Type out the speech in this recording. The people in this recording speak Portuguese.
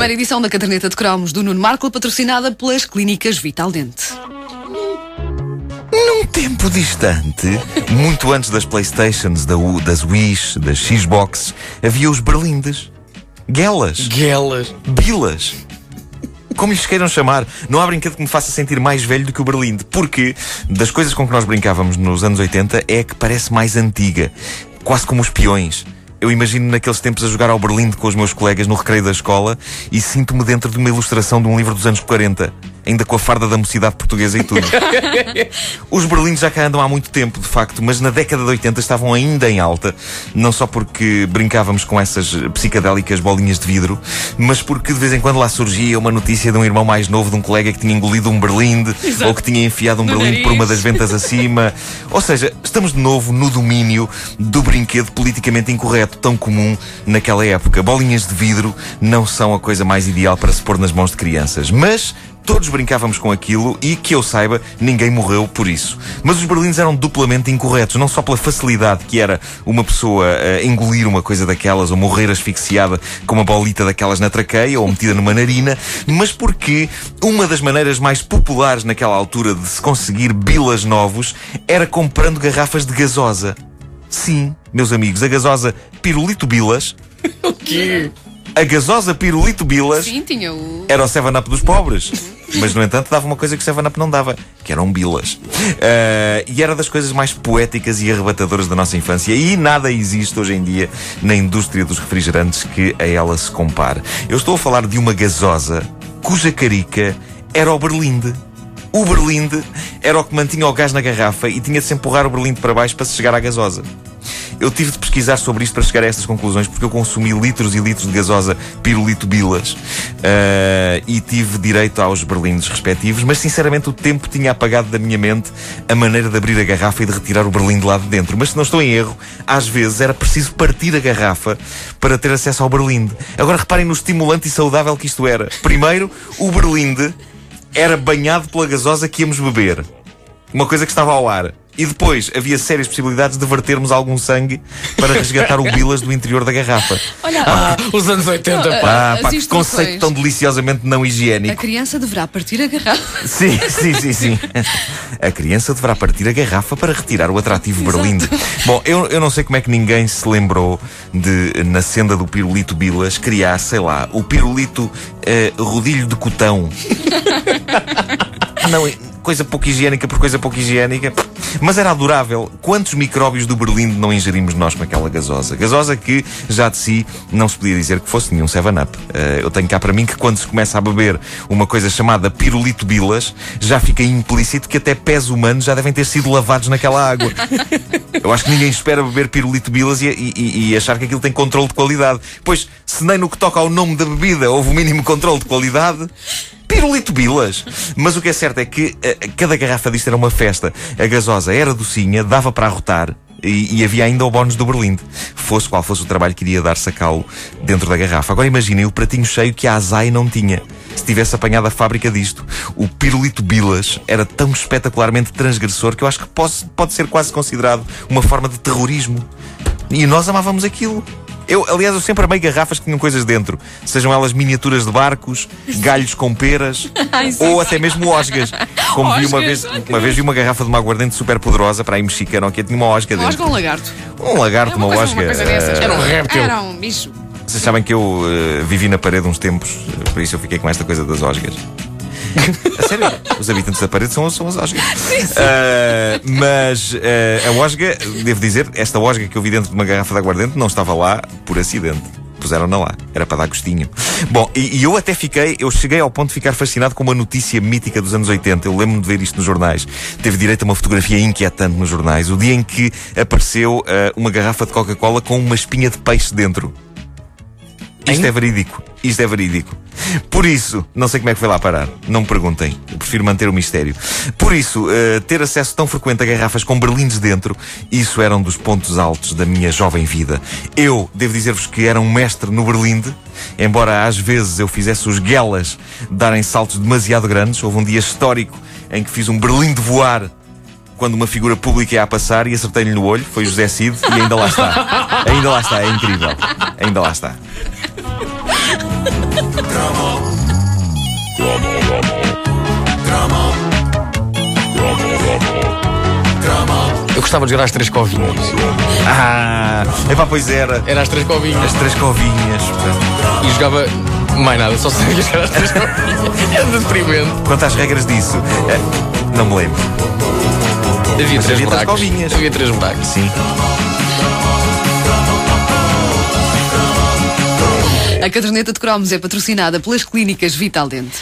Primeira edição da caderneta de cromos do Nuno Marco, patrocinada pelas clínicas Vital Dente. Num tempo distante, muito antes das Playstations, da U- das Wish, das Xbox, havia os berlindes. Guelas. Guelas. Bilas. Como lhes queiram chamar, não há brinquedo que me faça sentir mais velho do que o Berlinde. Porque das coisas com que nós brincávamos nos anos 80 é a que parece mais antiga. Quase como os peões. Eu imagino naqueles tempos a jogar ao Berlinde com os meus colegas no recreio da escola e sinto-me dentro de uma ilustração de um livro dos anos 40. Ainda com a farda da mocidade portuguesa e tudo. Os berlindes já cá andam há muito tempo, de facto, mas na década de 80 estavam ainda em alta. Não só porque brincávamos com essas psicadélicas bolinhas de vidro, mas porque de vez em quando lá surgia uma notícia de um irmão mais novo de um colega que tinha engolido um berlinde ou que tinha enfiado um No berlinde por uma nariz. das ventas acima. Ou seja, estamos de novo no domínio do brinquedo politicamente incorreto, tão comum naquela época. Bolinhas de vidro não são a coisa mais ideal para se pôr nas mãos de crianças. Mas todos brincávamos com aquilo e, que eu saiba, ninguém morreu por isso. Mas os berlindes eram duplamente incorretos, não só pela facilidade que era uma pessoa eh, engolir uma coisa daquelas ou morrer asfixiada com uma bolita daquelas na traqueia ou metida numa narina, mas porque uma das maneiras mais populares naquela altura de se conseguir bilas novos era comprando garrafas de gasosa. Sim, meus amigos, a gasosa Pirulito Bilas, O quê? a gasosa Pirulito Bilas Sim, tinha o. era o 7-Up dos pobres. Mas, no entanto, dava uma coisa que o 7-Up não dava, que eram bilas. Ah, e era das coisas mais poéticas e arrebatadoras da nossa infância. E nada existe hoje em dia na indústria dos refrigerantes que a ela se compare. Eu estou a falar de uma gasosa cuja carica era o Berlinde. O Berlinde era o que mantinha o gás na garrafa e tinha de se empurrar o Berlinde para baixo para se chegar à gasosa. Eu tive de pesquisar sobre isto para chegar a estas conclusões porque eu consumi litros e litros de gasosa pirulito bilas ah, e tive direito aos berlindes respectivos, mas sinceramente o tempo tinha apagado da minha mente a maneira de abrir a garrafa e de retirar o berlinde lá de dentro. Mas se não estou em erro, às vezes era preciso partir a garrafa para ter acesso ao berlinde. Agora reparem no estimulante e saudável que isto era. Primeiro, o berlinde era banhado pela gasosa que íamos beber. Uma coisa que estava ao ar. E depois havia sérias possibilidades de vertermos algum sangue para resgatar o bilas do interior da garrafa. Olha, Ah, os anos 80, pá. Ah, pá, que conceito tão deliciosamente não a higiênico. criança deverá partir a garrafa. Sim, sim, sim, sim. A criança deverá partir a garrafa para retirar o atrativo berlinde. Bom, eu, eu não sei como é que ninguém se lembrou de, na senda do pirulito Bilas, criar, sei lá, o pirulito eh, rodilho de cotão. Não, coisa pouco higiênica por coisa pouco higiênica. Mas era adorável. Quantos micróbios do Berlinde não ingerimos nós com aquela gasosa? Gasosa que, já de si, não se podia dizer que fosse nenhum 7-Up. Eh, eu tenho cá para mim que quando se começa a beber uma coisa chamada pirulito bilas, já fica implícito que até pés humanos já devem ter sido lavados naquela água. Eu acho que ninguém espera beber pirulito bilas e, e- e achar que aquilo tem controle de qualidade. Pois, se nem no que toca ao nome da bebida houve o mínimo controle de qualidade, pirulito bilas. Mas o que é certo é que eh, cada garrafa disto era uma festa. A gasosa era docinha, dava para arrotar. E, e havia ainda o bónus do Berlinde. Fosse qual fosse o trabalho que iria dar sacá-lo dentro da garrafa. Agora imaginem o pratinho cheio que a Azai não tinha. Se tivesse apanhado a fábrica disto, o pirulito Bilas era tão espetacularmente transgressor que eu acho que pode, pode ser quase considerado uma forma de terrorismo. E nós amávamos aquilo. Eu, aliás, eu sempre amei garrafas que tinham coisas dentro. Sejam elas miniaturas de barcos, galhos com peras Ai, sim, ou sim. até mesmo osgas. Como vi uma Osgas, vez, uma vez vi uma garrafa de uma aguardente super poderosa para aí mexicana, que tinha uma osga Osga dentro. ou um lagarto? Um lagarto, É uma, coisa, osga. uma coisa dessas. Era um réptil. Era um bicho. vocês sabem que eu eh, vivi na parede uns tempos, eh, por isso eu fiquei com esta coisa das osgas. A sério, os habitantes da parede são, são as osgas. Ah, mas ah, a osga, devo dizer, esta osga que eu vi dentro de uma garrafa de aguardente não estava lá por acidente. Puseram-na lá, era para dar gostinho. Bom, e, e eu até fiquei, eu cheguei ao ponto de ficar fascinado com uma notícia mítica dos anos 80. Eu lembro-me de ver isto nos jornais. Teve direito a uma fotografia inquietante nos jornais. O dia em que apareceu ah, uma garrafa de Coca-Cola com uma espinha de peixe dentro. Isto Hein? é verídico. Isto é verídico. Por isso, não sei como é que foi lá parar. Não me perguntem. Eu prefiro manter o mistério. Por isso, uh, ter acesso tão frequente a garrafas com berlindes dentro, isso era um dos pontos altos da minha jovem vida. Eu, devo dizer-vos que era um mestre no berlinde, embora às vezes eu fizesse os guelas darem saltos demasiado grandes. Houve um dia histórico em que fiz um berlinde voar quando uma figura pública ia a passar e acertei-lhe no olho, foi José Cid e ainda lá está. Ainda lá está, é incrível. Ainda lá está. Eu gostava de jogar às três covinhas. Ah, epá, pois era. Era às três covinhas. As três covinhas. E jogava mais nada, só sabia jogar às três covinhas. É deprimente. Quanto às regras disso, eh, não me lembro. Havia Mas três havia três buracos. covinhas. Havia três buracos. Sim. A caderneta de cromos é patrocinada pelas clínicas Vital Dente.